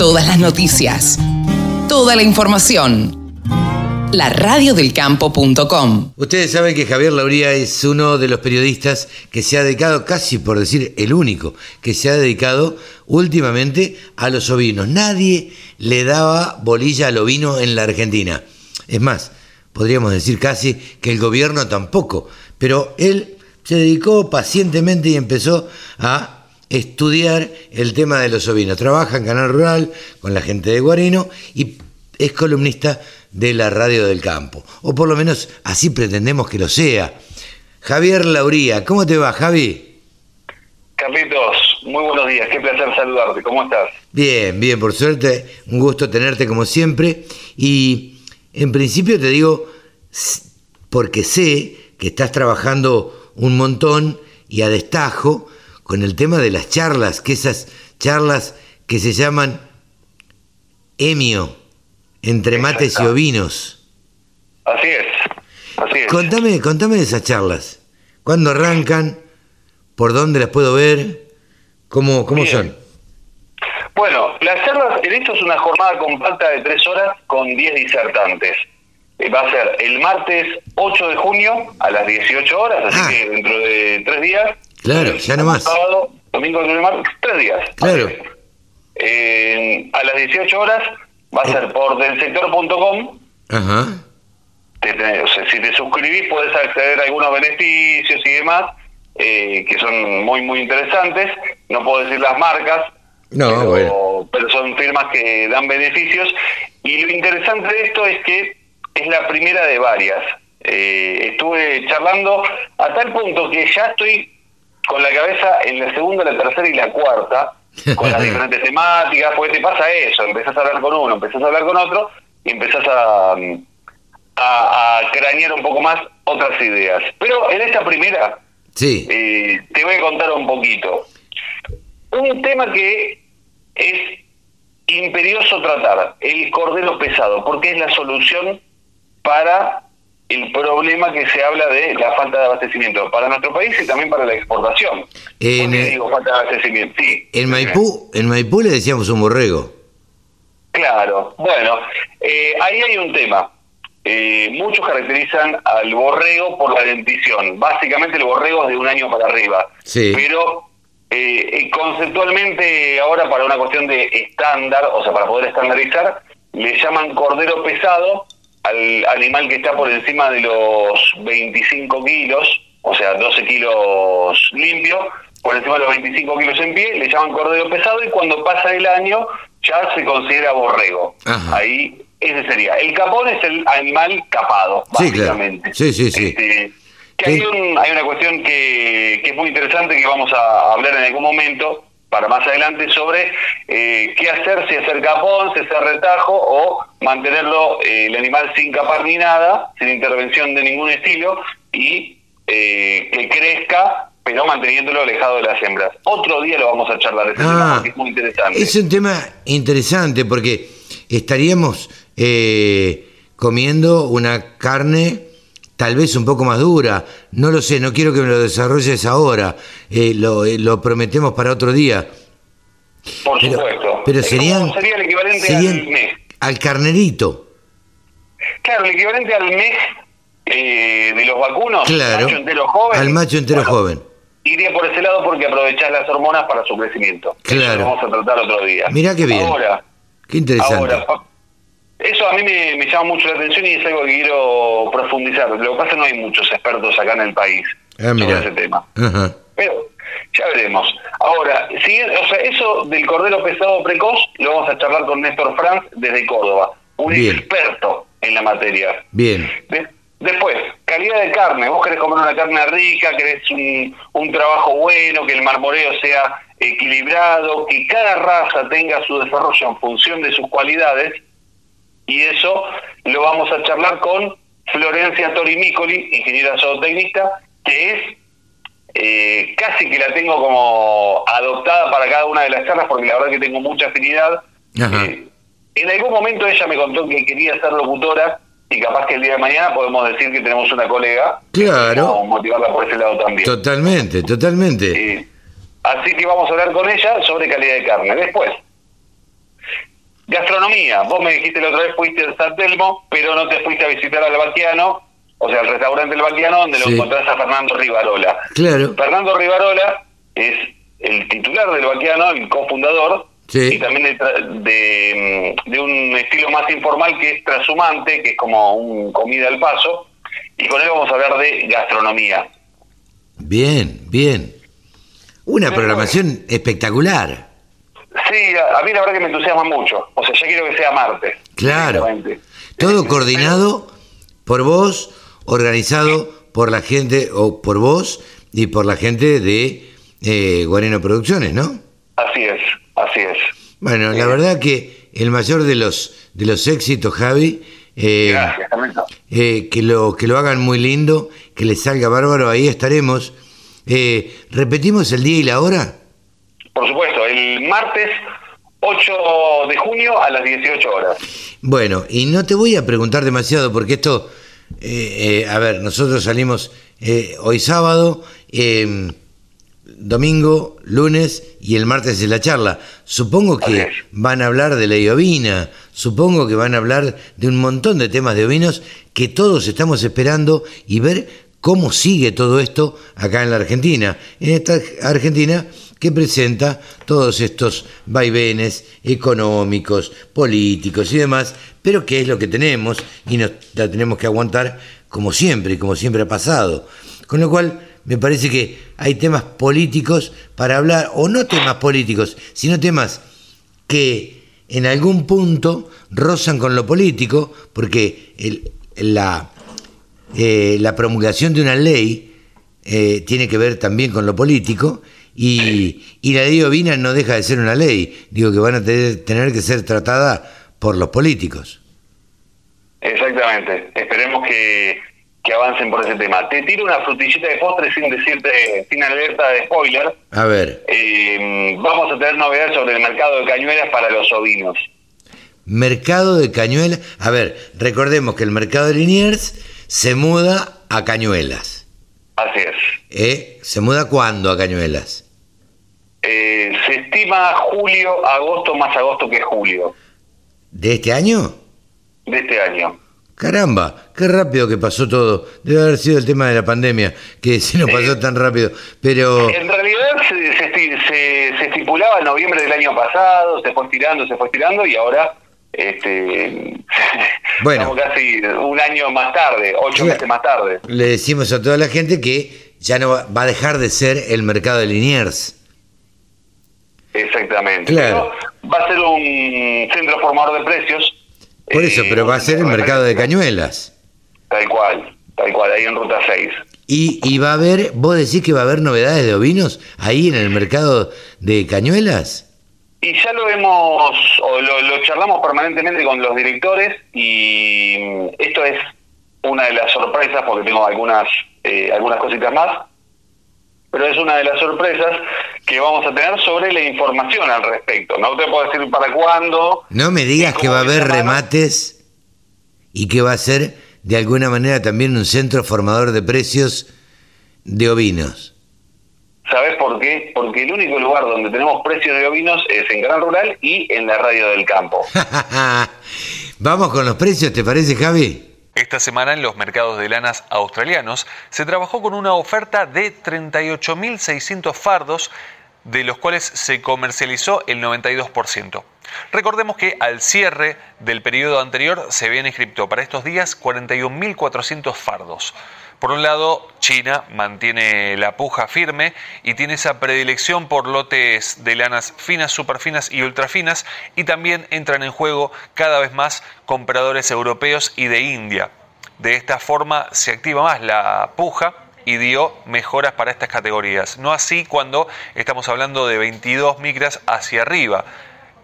Todas las noticias. Toda la información. La radiodelcampo.com. Ustedes saben que Javier Lauría es uno de los periodistas que se ha dedicado, casi por decir el único, que se ha dedicado últimamente a los ovinos. Nadie le daba bolilla al ovino en la Argentina. Es más, podríamos decir casi que el gobierno tampoco. Pero él se dedicó pacientemente y empezó a estudiar el tema de los ovinos. Trabaja en Canal Rural con la gente de Guarino y es columnista de la radio del campo. O por lo menos así pretendemos que lo sea. Javier Lauría, ¿cómo te va, Javi? Carlitos, muy buenos días, qué placer saludarte, ¿cómo estás? Bien, bien, por suerte, un gusto tenerte como siempre. Y en principio te digo, porque sé que estás trabajando un montón y a destajo con el tema de las charlas, que esas charlas que se llaman emio, entre mates y ovinos. Así es, así es. Contame, contame de esas charlas. ¿Cuándo arrancan? ¿Por dónde las puedo ver? ¿Cómo, cómo son? Bueno, las charlas, en esto es una jornada compacta de tres horas con diez disertantes. Eh, va a ser el martes 8 de junio a las 18 horas, así Ah. que dentro de tres días Claro, ya no más. Sábado, domingo, lunes, martes, tres días. Claro. Eh, a las 18 horas va a Eh. ser por delsector.com. Ajá. Te- te- o sea, si te suscribís puedes acceder a algunos beneficios y demás, eh, que son muy, muy interesantes. No puedo decir las marcas, No, pero, bueno. pero son firmas que dan beneficios. Y lo interesante de esto es que es la primera de varias. Eh, estuve charlando a tal punto que ya estoy con la cabeza en la segunda, la tercera y la cuarta, con las diferentes temáticas, porque te pasa eso, empezás a hablar con uno, empezás a hablar con otro y empezás a, a, a cranear un poco más otras ideas. Pero en esta primera Sí. eh, te voy a contar un poquito. Un tema que es imperioso tratar, el cordero pesado, porque es la solución para el problema que se habla de la falta de abastecimiento para nuestro país y también para la exportación. En, ¿Por qué eh, digo falta de abastecimiento? Sí. En Maipú, en Maipú le decíamos un borrego. Claro, bueno, eh, ahí hay un tema. Eh, muchos caracterizan al borrego por la dentición. Básicamente el borrego es de un año para arriba. Sí. Pero eh, conceptualmente ahora para una cuestión de estándar, o sea, para poder estandarizar, le llaman cordero pesado al animal que está por encima de los 25 kilos, o sea, 12 kilos limpio, por encima de los 25 kilos en pie, le llaman cordero pesado y cuando pasa el año ya se considera borrego. Ajá. Ahí ese sería. El capón es el animal capado, Sí, claro. básicamente. Sí, sí, sí. Este, que hay, un- hay una cuestión que, que es muy interesante que vamos a hablar en algún momento para más adelante sobre eh, qué hacer, si hacer capón, si hacer retajo o mantenerlo eh, el animal sin capar ni nada, sin intervención de ningún estilo y eh, que crezca pero manteniéndolo alejado de las hembras. Otro día lo vamos a charlar ese tema Ah, porque es muy interesante. es un tema interesante porque estaríamos eh, comiendo una carne tal vez un poco más dura. No lo sé, no quiero que me lo desarrolles ahora. Eh, lo, eh, lo prometemos para otro día. Por Pero, supuesto. pero serían, sería el equivalente serían al mes. al carnerito. Claro, el equivalente al mes eh, de los vacunos, Claro. macho entero joven. Al macho entero Bueno, joven. Iría por ese lado porque aprovechás las hormonas para su crecimiento. Claro. Eso lo vamos a tratar otro día. Mirá qué bien. Ahora, Qué interesante. ahora, eso a mí me, me llama mucho la atención y es algo que quiero profundizar. Lo que pasa es que no hay muchos expertos acá en el país Ah, sobre ese tema. Pero ya veremos. Ahora, si, o sea, eso del cordero pesado precoz lo vamos a charlar con Néstor Franz desde Córdoba, un Bien. experto en la materia. Bien. De- después, calidad de carne. Vos querés comer una carne rica, querés un, un trabajo bueno, que el marmoreo sea equilibrado, que cada raza tenga su desarrollo en función de sus cualidades. Y eso lo vamos a charlar con Florencia Torimicoli, ingeniera zootecnista, que es eh, casi que la tengo como adoptada para cada una de las charlas, porque la verdad que tengo mucha afinidad. Eh, en algún momento ella me contó que quería ser locutora y capaz que el día de mañana podemos decir que tenemos una colega. Claro. Vamos a motivarla por ese lado también. Totalmente, totalmente. Eh, así que vamos a hablar con ella sobre calidad de carne. Después, gastronomía. Vos me dijiste la otra vez fuiste a San Telmo, pero no te fuiste a visitar al Baquiano, o sea, al restaurante del Baquiano, donde lo encontrás a Fernando Rivarola. Claro. Fernando Rivarola es el titular del Baquiano, el cofundador, y también de, de, un estilo más informal que es trashumante, que es como un comida al paso, y con él vamos a hablar de gastronomía. Bien, bien. Una programación espectacular. Sí, a, mí la verdad que me entusiasma mucho. O sea, ya quiero que sea martes. Claro. Todo coordinado por vos, organizado por la gente, o por vos y por la gente de eh, Guareno Producciones, ¿no? Así es, así es. Bueno, la verdad que el mayor de los de los éxitos, Javi, eh, eh, que lo que lo hagan muy lindo, que les salga bárbaro, ahí estaremos. Eh, ¿Repetimos el día y la hora? Por supuesto, el martes 8 de junio a las 18 horas. Bueno, y no te voy a preguntar demasiado porque esto, a ver, nosotros salimos hoy sábado, domingo, lunes y el martes de la charla. Supongo que van a hablar de la iovina, supongo que van a hablar de un montón de temas de ovinos que todos estamos esperando y ver cómo sigue todo esto acá en la Argentina. En esta Argentina que presenta todos estos vaivenes económicos, políticos y demás, pero que es lo que tenemos y nos la tenemos que aguantar como siempre y como siempre ha pasado. Con lo cual, me parece que hay temas políticos para hablar, o no temas políticos, sino temas que en algún punto rozan con lo político, porque la, eh, la promulgación de una ley eh, tiene que ver también con lo político, y, y, la ley ovina no deja de ser una ley, digo que van a tener, tener que ser tratada por los políticos. Exactamente, esperemos que que avancen por ese tema. Te tiro una frutillita de postre sin decirte, sin alerta de spoiler. A ver. Eh, vamos a tener novedades sobre el mercado de cañuelas para los ovinos. Mercado de cañuelas. A ver, recordemos que el mercado de Liniers se muda a cañuelas. Así es. ¿Eh? ¿Se muda cuándo a cañuelas? Eh, se estima julio, agosto, más agosto que julio. ¿De este año? De este año. Caramba, qué rápido que pasó todo. Debe haber sido el tema de la pandemia, que se nos pasó tan rápido. Pero. En realidad se, estipulaba en noviembre del año pasado, se fue estirando, se fue estirando y ahora. Este, bueno, estamos casi un año más tarde, ocho meses más tarde. Le decimos a toda la gente que ya no va, a dejar de ser el mercado de Liniers. Exactamente. Claro. va a ser un centro formador de precios por eso, pero va a ser el mercado de cañuelas. Tal cual, tal cual, ahí en Ruta 6. ¿Y, y va a haber, vos decís que va a haber novedades de ovinos ahí en el mercado de cañuelas? Y ya lo hemos, o lo, charlamos permanentemente con los directores y esto es una de las sorpresas porque tengo algunas, eh, algunas cositas más pero es una de las sorpresas que vamos a tener sobre la información al respecto. No te puedo decir para cuándo. No me digas que va a haber remates y que va a ser de alguna manera también un centro formador de precios de ovinos. ¿Sabes por qué? Porque el único lugar donde tenemos precios de ovinos es en Gran Rural y en la radio del campo. Vamos con los precios, ¿te parece, Javi? Esta semana en los mercados de lanas australianos se trabajó con una oferta de 38.600 fardos, de los cuales se comercializó el 92%. Recordemos que al cierre del periodo anterior se habían inscrito para estos días 41.400 fardos. Por un lado, China mantiene la puja firme y tiene esa predilección por lotes de lanas finas, superfinas y ultrafinas y también entran en juego cada vez más compradores europeos y de India. De esta forma se activa más la puja y dio mejoras para estas categorías. No así cuando estamos hablando de 22 micras hacia arriba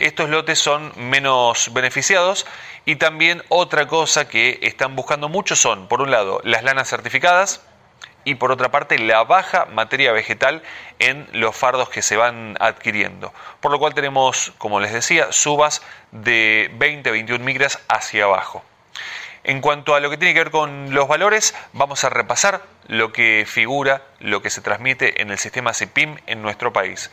estos lotes son menos beneficiados y también otra cosa que están buscando mucho son, por un lado, las lanas certificadas y por otra parte, la baja materia vegetal en los fardos que se van adquiriendo. Por lo cual tenemos, como les decía, subas de 20-21 micras hacia abajo. En cuanto a lo que tiene que ver con los valores, vamos a repasar lo que figura, lo que se transmite en el sistema CIPIM en nuestro país.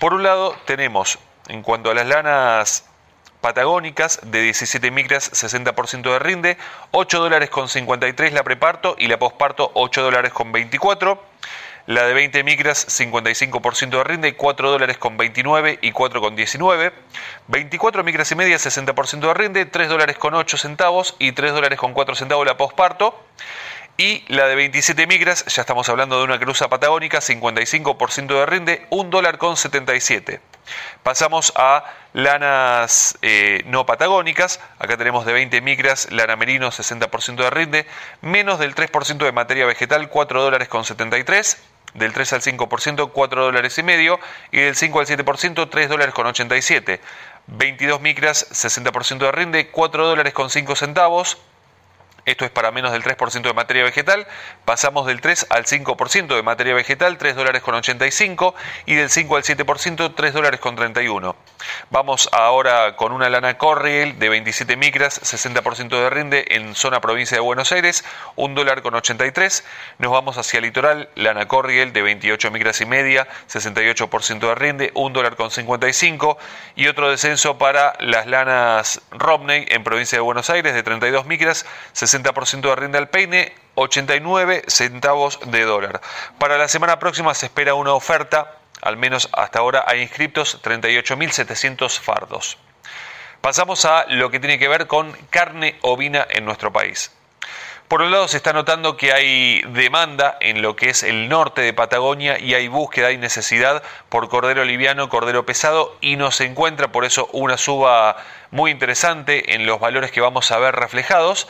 Por un lado, tenemos en cuanto a las lanas patagónicas de 17 micras 60% de rinde, 8 dólares con 53 la preparto y la posparto 8 dólares con 24. La de 20 micras 55% de rinde, 4 dólares con 29 y 4 con 19. 24 micras y media 60% de rinde, 3 dólares con 8 centavos y 3 dólares con 4 centavos la posparto. Y la de 27 micras, ya estamos hablando de una cruza patagónica, 55% de rinde, 1 dólar con 77. Pasamos a lanas eh, no patagónicas. Acá tenemos de 20 micras, lana merino, 60% de rinde, menos del 3% de materia vegetal, 4 dólares con 73. Del 3 al 5%, 4 dólares y medio. Y del 5 al 7%, 3 dólares con 87. 22 micras, 60% de rinde, 4 dólares con 5 centavos esto es para menos del 3% de materia vegetal, pasamos del 3 al 5% de materia vegetal, 3 dólares con 85, y del 5 al 7%, 3 dólares con 31. Vamos ahora con una lana Corriel de 27 micras, 60% de rinde en zona provincia de Buenos Aires, 1 dólar con 83. Nos vamos hacia litoral, lana Corriel de 28 micras y media, 68% de rinde, 1 dólar con 55. Y otro descenso para las lanas Romney en provincia de Buenos Aires de 32 micras, 60 60% de rinde al peine, 89 centavos de dólar. Para la semana próxima se espera una oferta, al menos hasta ahora hay inscriptos 38.700 fardos. Pasamos a lo que tiene que ver con carne ovina en nuestro país. Por un lado se está notando que hay demanda en lo que es el norte de Patagonia y hay búsqueda y necesidad por cordero liviano, cordero pesado y no se encuentra por eso una suba muy interesante en los valores que vamos a ver reflejados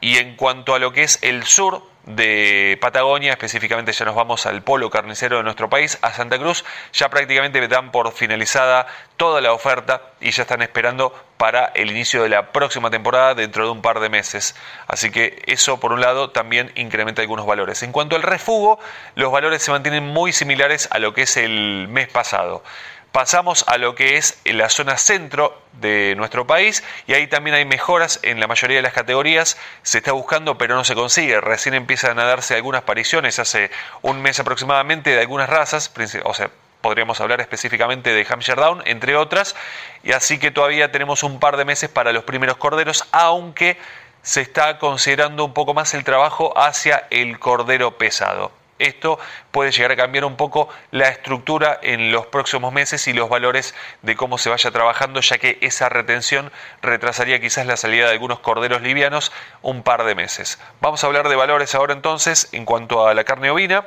y en cuanto a lo que es el sur de Patagonia, específicamente ya nos vamos al polo carnicero de nuestro país, a Santa Cruz, ya prácticamente dan por finalizada toda la oferta y ya están esperando para el inicio de la próxima temporada dentro de un par de meses. Así que eso por un lado también incrementa algunos valores. En cuanto al refugo, los valores se mantienen muy similares a lo que es el mes pasado pasamos a lo que es la zona centro de nuestro país y ahí también hay mejoras en la mayoría de las categorías, se está buscando pero no se consigue, recién empiezan a darse algunas apariciones hace un mes aproximadamente de algunas razas, o sea, podríamos hablar específicamente de Hampshire Down, entre otras, y así que todavía tenemos un par de meses para los primeros corderos, aunque se está considerando un poco más el trabajo hacia el cordero pesado. Esto puede llegar a cambiar un poco la estructura en los próximos meses y los valores de cómo se vaya trabajando, ya que esa retención retrasaría quizás la salida de algunos corderos livianos un par de meses. Vamos a hablar de valores ahora entonces en cuanto a la carne ovina.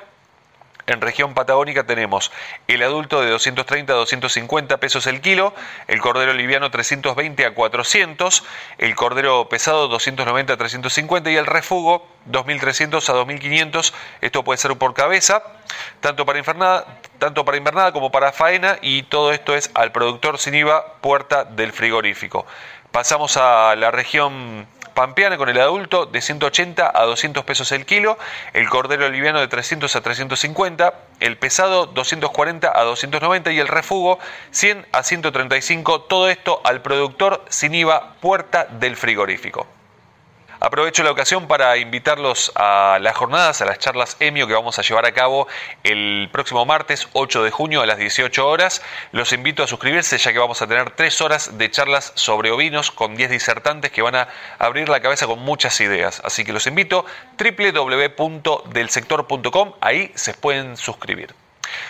En región patagónica tenemos el adulto de 230 a 250 pesos el kilo, el cordero liviano 320 a 400, el cordero pesado 290 a 350 y el refugo 2300 a 2500. Esto puede ser por cabeza, tanto para invernada, tanto para invernada como para faena y todo esto es al productor sin IVA, puerta del frigorífico. Pasamos a la región pampeana con el adulto de 180 a 200 pesos el kilo, el cordero liviano de 300 a 350, el pesado 240 a 290 y el refugo 100 a 135, todo esto al productor sin IVA puerta del frigorífico. Aprovecho la ocasión para invitarlos a las jornadas, a las charlas EMIO que vamos a llevar a cabo el próximo martes 8 de junio a las 18 horas. Los invito a suscribirse ya que vamos a tener tres horas de charlas sobre ovinos con 10 disertantes que van a abrir la cabeza con muchas ideas. Así que los invito www.delsector.com, ahí se pueden suscribir.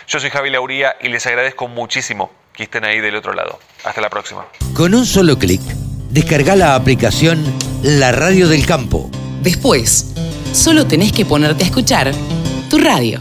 Yo soy Javi Lauría y les agradezco muchísimo que estén ahí del otro lado. Hasta la próxima. Con un solo clic descarga la aplicación La Radio del Campo. Después, solo tenés que ponerte a escuchar tu radio.